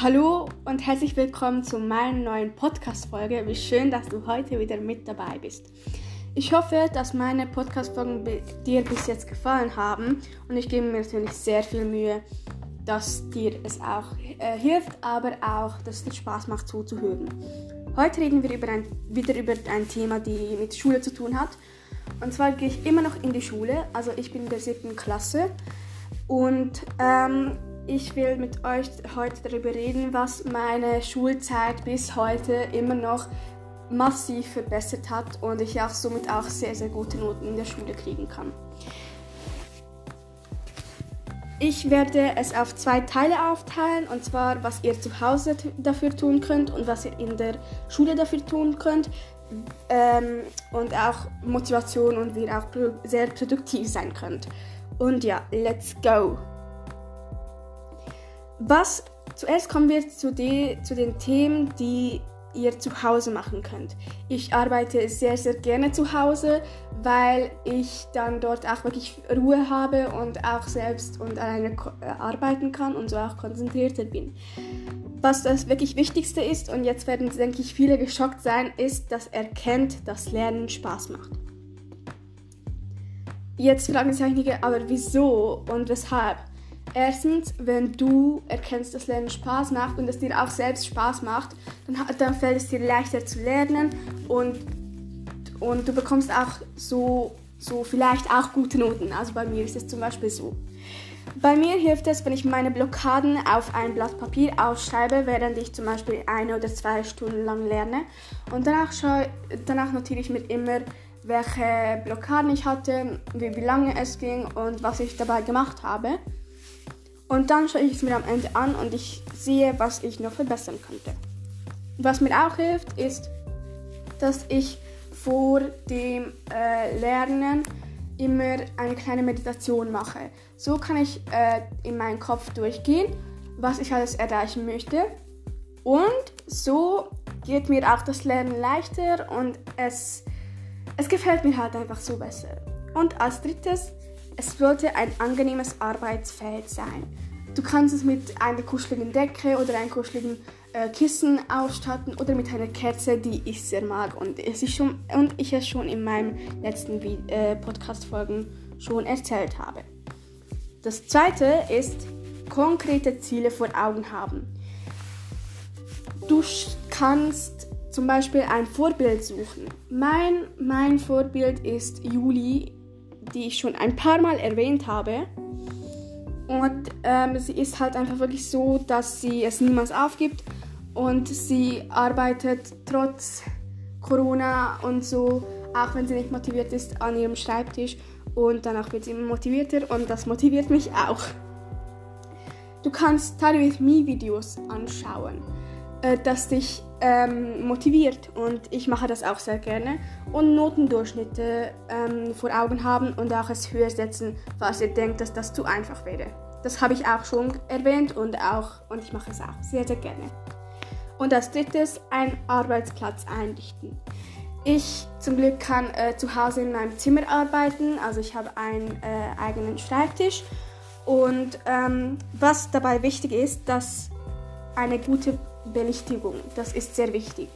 Hallo und herzlich willkommen zu meiner neuen Podcast-Folge. Wie schön, dass du heute wieder mit dabei bist. Ich hoffe, dass meine Podcast-Folgen dir bis jetzt gefallen haben und ich gebe mir natürlich sehr viel Mühe, dass dir es auch äh, hilft, aber auch, dass es dir Spaß macht zuzuhören. Heute reden wir über ein, wieder über ein Thema, die mit Schule zu tun hat. Und zwar gehe ich immer noch in die Schule, also ich bin in der siebten Klasse und ähm, ich will mit euch heute darüber reden, was meine Schulzeit bis heute immer noch massiv verbessert hat und ich auch somit auch sehr, sehr gute Noten in der Schule kriegen kann. Ich werde es auf zwei Teile aufteilen, und zwar, was ihr zu Hause dafür tun könnt und was ihr in der Schule dafür tun könnt. Ähm, und auch Motivation und wie ihr auch sehr produktiv sein könnt. Und ja, let's go! Was zuerst kommen wir zu, die, zu den Themen, die ihr zu Hause machen könnt. Ich arbeite sehr, sehr gerne zu Hause, weil ich dann dort auch wirklich Ruhe habe und auch selbst und alleine äh, arbeiten kann und so auch konzentrierter bin. Was das wirklich Wichtigste ist, und jetzt werden, denke ich, viele geschockt sein, ist, dass er kennt, dass Lernen Spaß macht. Jetzt fragen sich einige, aber wieso und weshalb? Erstens, wenn du erkennst, dass Lernen Spaß macht und es dir auch selbst Spaß macht, dann, dann fällt es dir leichter zu lernen und, und du bekommst auch so, so vielleicht auch gute Noten. Also bei mir ist es zum Beispiel so. Bei mir hilft es, wenn ich meine Blockaden auf ein Blatt Papier aufschreibe, während ich zum Beispiel eine oder zwei Stunden lang lerne. Und danach, schaue, danach notiere ich mir immer, welche Blockaden ich hatte, wie, wie lange es ging und was ich dabei gemacht habe. Und dann schaue ich es mir am Ende an und ich sehe, was ich noch verbessern könnte. Was mir auch hilft, ist, dass ich vor dem äh, Lernen immer eine kleine Meditation mache. So kann ich äh, in meinen Kopf durchgehen, was ich alles erreichen möchte. Und so geht mir auch das Lernen leichter und es, es gefällt mir halt einfach so besser. Und als drittes es sollte ein angenehmes Arbeitsfeld sein. Du kannst es mit einer kuscheligen Decke oder einem kuscheligen äh, Kissen ausstatten oder mit einer Kerze, die ich sehr mag und, es ist schon, und ich es schon in meinen letzten äh, Podcast-Folgen schon erzählt habe. Das zweite ist konkrete Ziele vor Augen haben. Du kannst zum Beispiel ein Vorbild suchen. Mein, mein Vorbild ist Juli die ich schon ein paar Mal erwähnt habe. Und ähm, sie ist halt einfach wirklich so, dass sie es niemals aufgibt und sie arbeitet trotz Corona und so, auch wenn sie nicht motiviert ist, an ihrem Schreibtisch und danach wird sie immer motivierter und das motiviert mich auch. Du kannst Study with Me Videos anschauen, äh, das dich ähm, motiviert und ich mache das auch sehr gerne und Notendurchschnitte ähm, vor Augen haben und auch es höher setzen, falls ihr denkt, dass das zu einfach wäre. Das habe ich auch schon erwähnt und auch und ich mache es auch sehr sehr gerne. Und als drittes ein Arbeitsplatz einrichten. Ich zum Glück kann äh, zu Hause in meinem Zimmer arbeiten, also ich habe einen äh, eigenen Schreibtisch und ähm, was dabei wichtig ist, dass eine gute Belichtigung. Das ist sehr wichtig.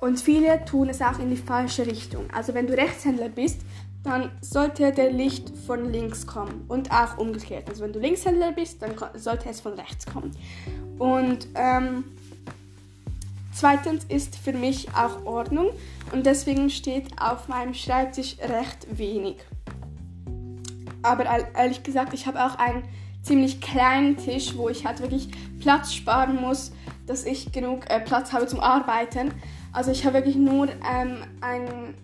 Und viele tun es auch in die falsche Richtung. Also wenn du Rechtshändler bist, dann sollte der Licht von links kommen und auch umgekehrt. Also wenn du Linkshändler bist, dann sollte es von rechts kommen. Und ähm, zweitens ist für mich auch Ordnung und deswegen steht auf meinem Schreibtisch recht wenig. Aber ehrlich gesagt, ich habe auch einen ziemlich kleinen Tisch, wo ich halt wirklich Platz sparen muss dass ich genug äh, Platz habe zum Arbeiten. Also ich habe wirklich nur ähm, ein,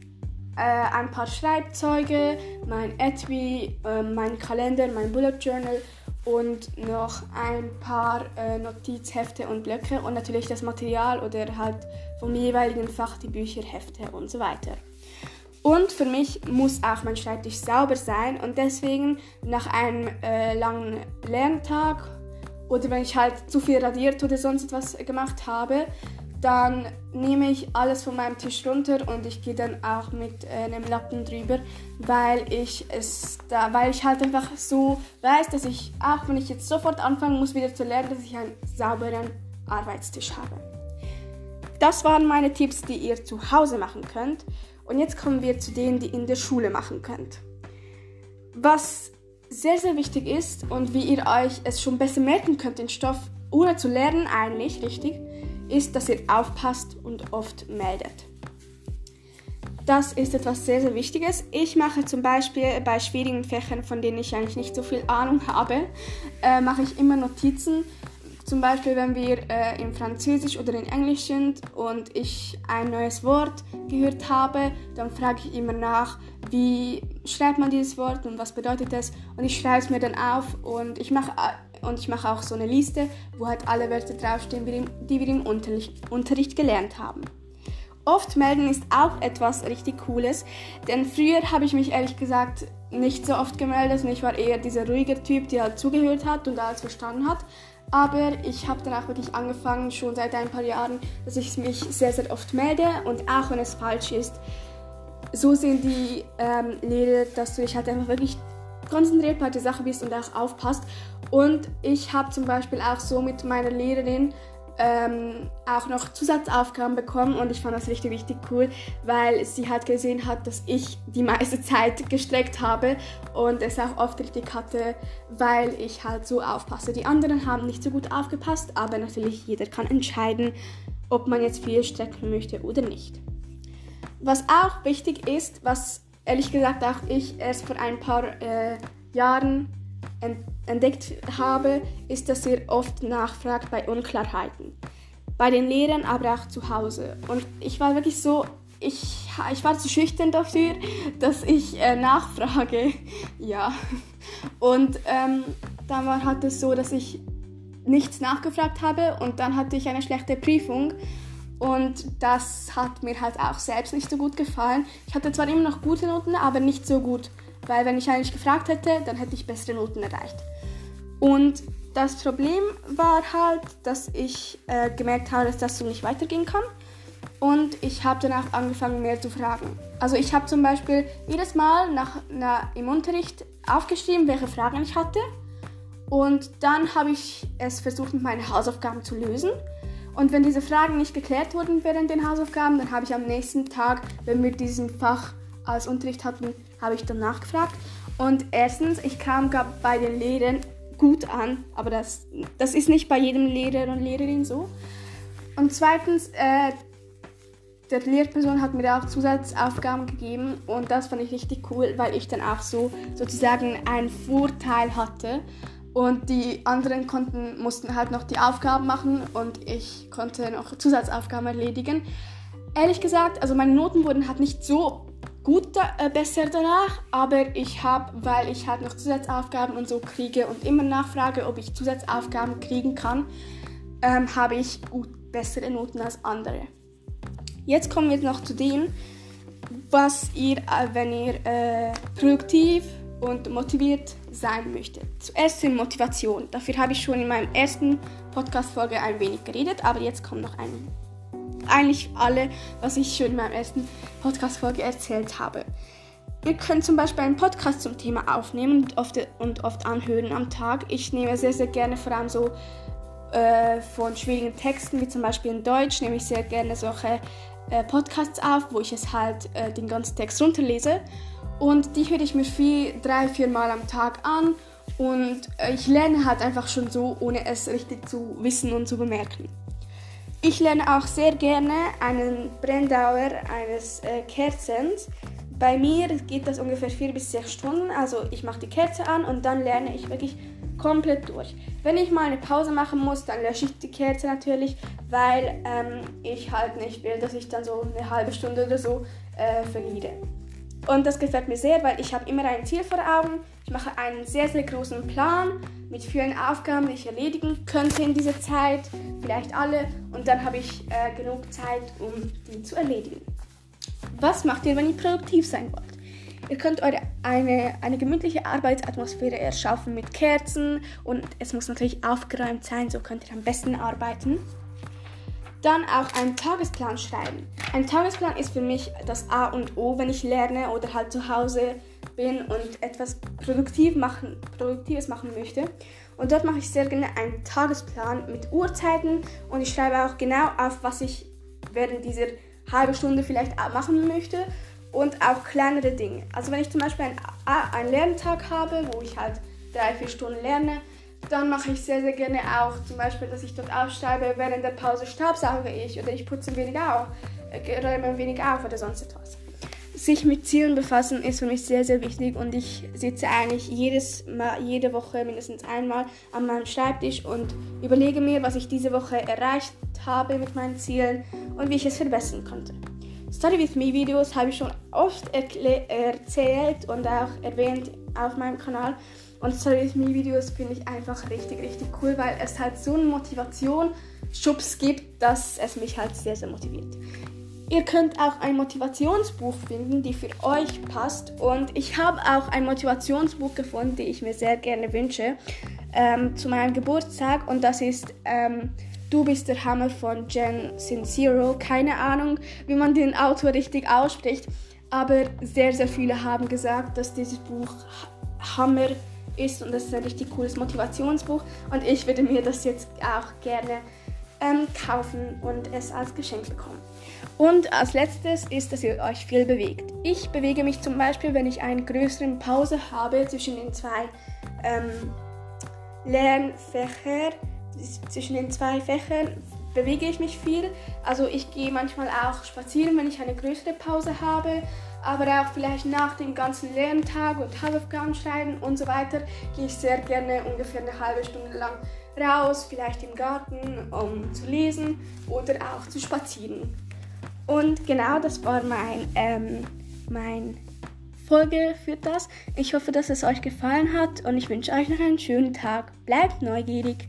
äh, ein paar Schreibzeuge, mein Etui, äh, mein Kalender, mein Bullet Journal und noch ein paar äh, Notizhefte und Blöcke und natürlich das Material oder halt vom jeweiligen Fach die Bücher, Hefte und so weiter. Und für mich muss auch mein Schreibtisch sauber sein und deswegen nach einem äh, langen Lerntag oder wenn ich halt zu viel radiert oder sonst etwas gemacht habe, dann nehme ich alles von meinem Tisch runter und ich gehe dann auch mit äh, einem Lappen drüber, weil ich es da, weil ich halt einfach so weiß, dass ich, auch wenn ich jetzt sofort anfangen muss wieder zu lernen, dass ich einen sauberen Arbeitstisch habe. Das waren meine Tipps, die ihr zu Hause machen könnt. Und jetzt kommen wir zu denen, die in der Schule machen könnt. Was sehr, sehr wichtig ist und wie ihr euch es schon besser merken könnt, den Stoff ohne zu lernen eigentlich, richtig, ist, dass ihr aufpasst und oft meldet. Das ist etwas sehr, sehr Wichtiges. Ich mache zum Beispiel bei schwierigen Fächern, von denen ich eigentlich nicht so viel Ahnung habe, äh, mache ich immer Notizen. Zum Beispiel, wenn wir äh, in Französisch oder in Englisch sind und ich ein neues Wort gehört habe, dann frage ich immer nach, wie schreibt man dieses Wort und was bedeutet es. Und ich schreibe es mir dann auf und ich mache äh, und ich auch so eine Liste, wo halt alle Wörter draufstehen, die wir im Unterricht, Unterricht gelernt haben. Oft melden ist auch etwas richtig Cooles, denn früher habe ich mich ehrlich gesagt nicht so oft gemeldet und ich war eher dieser ruhige Typ, der halt zugehört hat und alles verstanden hat. Aber ich habe dann auch wirklich angefangen, schon seit ein paar Jahren, dass ich mich sehr, sehr oft melde und auch wenn es falsch ist, so sehen die ähm, Lehrer, dass du dich halt einfach wirklich konzentriert bei der Sache bist und auch aufpasst. Und ich habe zum Beispiel auch so mit meiner Lehrerin ähm, auch noch Zusatzaufgaben bekommen und ich fand das richtig, richtig cool, weil sie halt gesehen hat, dass ich die meiste Zeit gestreckt habe und es auch oft richtig hatte, weil ich halt so aufpasse. Die anderen haben nicht so gut aufgepasst, aber natürlich jeder kann entscheiden, ob man jetzt viel strecken möchte oder nicht. Was auch wichtig ist, was ehrlich gesagt auch ich erst vor ein paar äh, Jahren entdeckt habe, ist, dass ihr oft nachfragt bei Unklarheiten. Bei den Lehrern, aber auch zu Hause. Und ich war wirklich so, ich, ich war zu schüchtern dafür, dass ich äh, nachfrage. ja. Und ähm, dann war halt es so, dass ich nichts nachgefragt habe und dann hatte ich eine schlechte Prüfung. Und das hat mir halt auch selbst nicht so gut gefallen. Ich hatte zwar immer noch gute Noten, aber nicht so gut weil wenn ich eigentlich gefragt hätte, dann hätte ich bessere Noten erreicht. Und das Problem war halt, dass ich äh, gemerkt habe, dass das so nicht weitergehen kann. Und ich habe danach angefangen, mehr zu fragen. Also ich habe zum Beispiel jedes Mal nach, na, im Unterricht aufgeschrieben, welche Fragen ich hatte. Und dann habe ich es versucht, mit meinen Hausaufgaben zu lösen. Und wenn diese Fragen nicht geklärt wurden während den Hausaufgaben, dann habe ich am nächsten Tag, wenn wir diesen Fach als Unterricht hatten, habe ich dann nachgefragt. Und erstens, ich kam bei den Lehrern gut an, aber das, das ist nicht bei jedem Lehrer und Lehrerin so. Und zweitens, äh, der Lehrperson hat mir auch Zusatzaufgaben gegeben und das fand ich richtig cool, weil ich dann auch so sozusagen einen Vorteil hatte und die anderen konnten, mussten halt noch die Aufgaben machen und ich konnte noch Zusatzaufgaben erledigen. Ehrlich gesagt, also meine Noten wurden halt nicht so gut äh, besser danach, aber ich habe, weil ich halt noch Zusatzaufgaben und so kriege und immer nachfrage, ob ich Zusatzaufgaben kriegen kann, ähm, habe ich gut bessere Noten als andere. Jetzt kommen wir noch zu dem, was ihr, äh, wenn ihr äh, produktiv und motiviert sein möchtet. Zuerst zur Motivation. Dafür habe ich schon in meinem ersten Podcast-Folge ein wenig geredet, aber jetzt kommt noch ein eigentlich alle, was ich schon in meiner ersten Podcast-Folge erzählt habe. Ihr könnt zum Beispiel einen Podcast zum Thema aufnehmen und oft, und oft anhören am Tag. Ich nehme sehr, sehr gerne vor allem so äh, von schwierigen Texten, wie zum Beispiel in Deutsch, nehme ich sehr gerne solche äh, Podcasts auf, wo ich es halt äh, den ganzen Text runterlese. Und die höre ich mir vier, drei, vier Mal am Tag an. Und äh, ich lerne halt einfach schon so, ohne es richtig zu wissen und zu bemerken. Ich lerne auch sehr gerne einen Brenndauer eines äh, Kerzens. Bei mir geht das ungefähr vier bis sechs Stunden. Also ich mache die Kerze an und dann lerne ich wirklich komplett durch. Wenn ich mal eine Pause machen muss, dann lösche ich die Kerze natürlich, weil ähm, ich halt nicht will, dass ich dann so eine halbe Stunde oder so äh, verliere. Und das gefällt mir sehr, weil ich habe immer ein Ziel vor Augen. Ich mache einen sehr, sehr großen Plan mit vielen Aufgaben, die ich erledigen könnte in dieser Zeit, vielleicht alle. Und dann habe ich äh, genug Zeit, um die zu erledigen. Was macht ihr, wenn ihr produktiv sein wollt? Ihr könnt eure eine, eine gemütliche Arbeitsatmosphäre erschaffen mit Kerzen und es muss natürlich aufgeräumt sein, so könnt ihr am besten arbeiten. Dann auch einen Tagesplan schreiben. Ein Tagesplan ist für mich das A und O, wenn ich lerne oder halt zu Hause bin und etwas produktiv machen, Produktives machen möchte. Und dort mache ich sehr gerne einen Tagesplan mit Uhrzeiten und ich schreibe auch genau auf, was ich während dieser halben Stunde vielleicht machen möchte und auch kleinere Dinge. Also wenn ich zum Beispiel einen, einen Lerntag habe, wo ich halt drei, vier Stunden lerne, dann mache ich sehr, sehr gerne auch zum Beispiel, dass ich dort aufschreibe, während der Pause staubsauge ich oder ich putze ein wenig auf, äh, räume ein wenig auf oder sonst etwas sich mit Zielen befassen ist für mich sehr, sehr wichtig und ich sitze eigentlich jedes Mal, jede Woche mindestens einmal an meinem Schreibtisch und überlege mir, was ich diese Woche erreicht habe mit meinen Zielen und wie ich es verbessern konnte. Study with Me Videos habe ich schon oft erzählt und auch erwähnt auf meinem Kanal. Und with Me Videos finde ich einfach richtig, richtig cool, weil es halt so eine Motivation, Schubs gibt, dass es mich halt sehr, sehr motiviert. Ihr könnt auch ein Motivationsbuch finden, die für euch passt. Und ich habe auch ein Motivationsbuch gefunden, die ich mir sehr gerne wünsche, ähm, zu meinem Geburtstag. Und das ist ähm, Du bist der Hammer von Jen Sincero. Keine Ahnung, wie man den Autor richtig ausspricht. Aber sehr, sehr viele haben gesagt, dass dieses Buch Hammer ist und das ist ein richtig cooles Motivationsbuch. Und ich würde mir das jetzt auch gerne ähm, kaufen und es als Geschenk bekommen. Und als letztes ist, dass ihr euch viel bewegt. Ich bewege mich zum Beispiel, wenn ich eine größere Pause habe zwischen den zwei ähm, Lernfächern, zwischen den zwei Fächern bewege ich mich viel. Also ich gehe manchmal auch spazieren, wenn ich eine größere Pause habe, aber auch vielleicht nach dem ganzen Lerntag und Hausaufgaben schreiben und so weiter, gehe ich sehr gerne ungefähr eine halbe Stunde lang raus, vielleicht im Garten, um zu lesen oder auch zu spazieren. Und genau das war mein, ähm, mein Folge für das. Ich hoffe, dass es euch gefallen hat und ich wünsche euch noch einen schönen Tag. Bleibt neugierig.